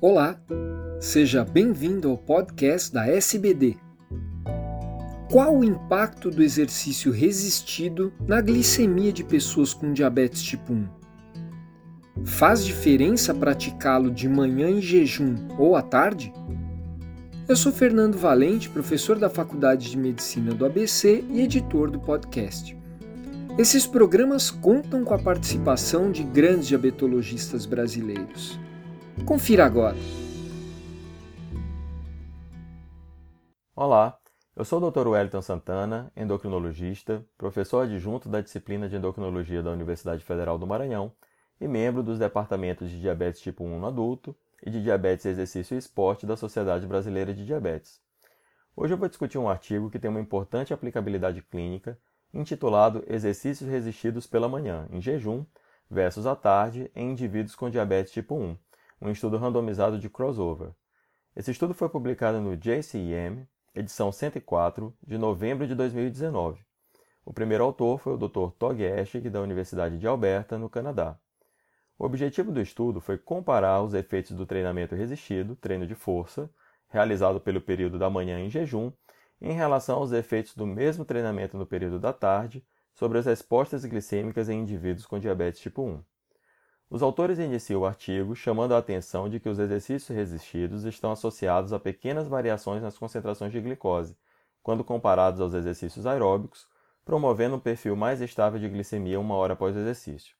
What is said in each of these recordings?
Olá, seja bem-vindo ao podcast da SBD. Qual o impacto do exercício resistido na glicemia de pessoas com diabetes tipo 1? Faz diferença praticá-lo de manhã em jejum ou à tarde? Eu sou Fernando Valente, professor da Faculdade de Medicina do ABC e editor do podcast. Esses programas contam com a participação de grandes diabetologistas brasileiros. Confira agora. Olá, eu sou o Dr. Wellington Santana, endocrinologista, professor adjunto da disciplina de endocrinologia da Universidade Federal do Maranhão e membro dos departamentos de diabetes tipo 1 no adulto e de diabetes, exercício e esporte da Sociedade Brasileira de Diabetes. Hoje eu vou discutir um artigo que tem uma importante aplicabilidade clínica, intitulado Exercícios resistidos pela manhã, em jejum, versus à tarde, em indivíduos com diabetes tipo 1, um estudo randomizado de crossover. Esse estudo foi publicado no JCEM, edição 104, de novembro de 2019. O primeiro autor foi o Dr. Tog Eschig, da Universidade de Alberta, no Canadá. O objetivo do estudo foi comparar os efeitos do treinamento resistido, treino de força, realizado pelo período da manhã em jejum, em relação aos efeitos do mesmo treinamento no período da tarde sobre as respostas glicêmicas em indivíduos com diabetes tipo 1. Os autores iniciam o artigo chamando a atenção de que os exercícios resistidos estão associados a pequenas variações nas concentrações de glicose, quando comparados aos exercícios aeróbicos, promovendo um perfil mais estável de glicemia uma hora após o exercício.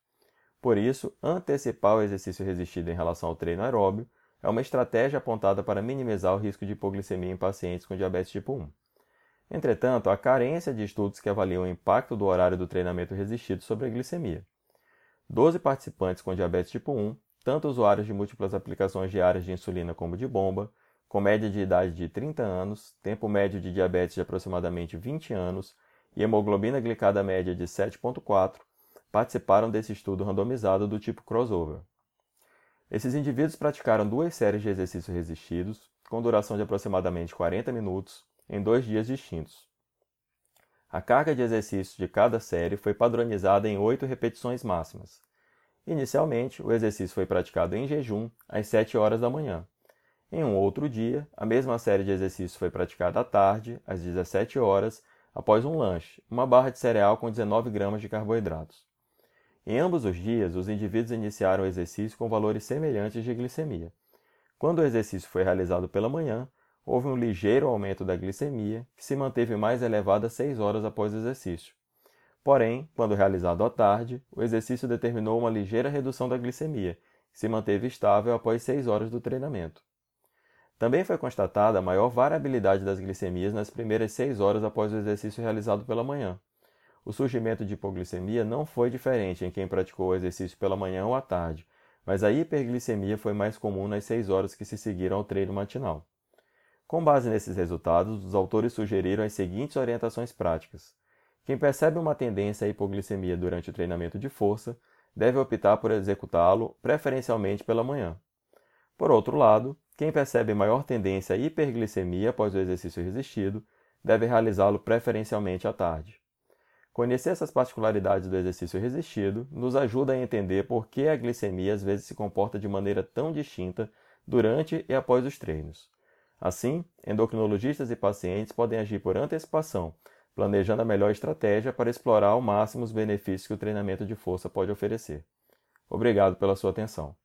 Por isso, antecipar o exercício resistido em relação ao treino aeróbio é uma estratégia apontada para minimizar o risco de hipoglicemia em pacientes com diabetes tipo 1. Entretanto, há carência de estudos que avaliam o impacto do horário do treinamento resistido sobre a glicemia. 12 participantes com diabetes tipo 1, tanto usuários de múltiplas aplicações diárias de insulina como de bomba, com média de idade de 30 anos, tempo médio de diabetes de aproximadamente 20 anos e hemoglobina glicada média de 7,4, participaram desse estudo randomizado do tipo crossover. Esses indivíduos praticaram duas séries de exercícios resistidos, com duração de aproximadamente 40 minutos, em dois dias distintos. A carga de exercícios de cada série foi padronizada em oito repetições máximas. Inicialmente, o exercício foi praticado em jejum às 7 horas da manhã. Em um outro dia, a mesma série de exercícios foi praticada à tarde, às 17 horas, após um lanche, uma barra de cereal com 19 gramas de carboidratos. Em ambos os dias, os indivíduos iniciaram o exercício com valores semelhantes de glicemia. Quando o exercício foi realizado pela manhã, houve um ligeiro aumento da glicemia, que se manteve mais elevada seis horas após o exercício. Porém, quando realizado à tarde, o exercício determinou uma ligeira redução da glicemia, que se manteve estável após seis horas do treinamento. Também foi constatada a maior variabilidade das glicemias nas primeiras seis horas após o exercício realizado pela manhã. O surgimento de hipoglicemia não foi diferente em quem praticou o exercício pela manhã ou à tarde, mas a hiperglicemia foi mais comum nas seis horas que se seguiram ao treino matinal. Com base nesses resultados, os autores sugeriram as seguintes orientações práticas. Quem percebe uma tendência à hipoglicemia durante o treinamento de força deve optar por executá-lo preferencialmente pela manhã. Por outro lado, quem percebe maior tendência à hiperglicemia após o exercício resistido deve realizá-lo preferencialmente à tarde. Conhecer essas particularidades do exercício resistido nos ajuda a entender por que a glicemia às vezes se comporta de maneira tão distinta durante e após os treinos. Assim, endocrinologistas e pacientes podem agir por antecipação, planejando a melhor estratégia para explorar ao máximo os benefícios que o treinamento de força pode oferecer. Obrigado pela sua atenção.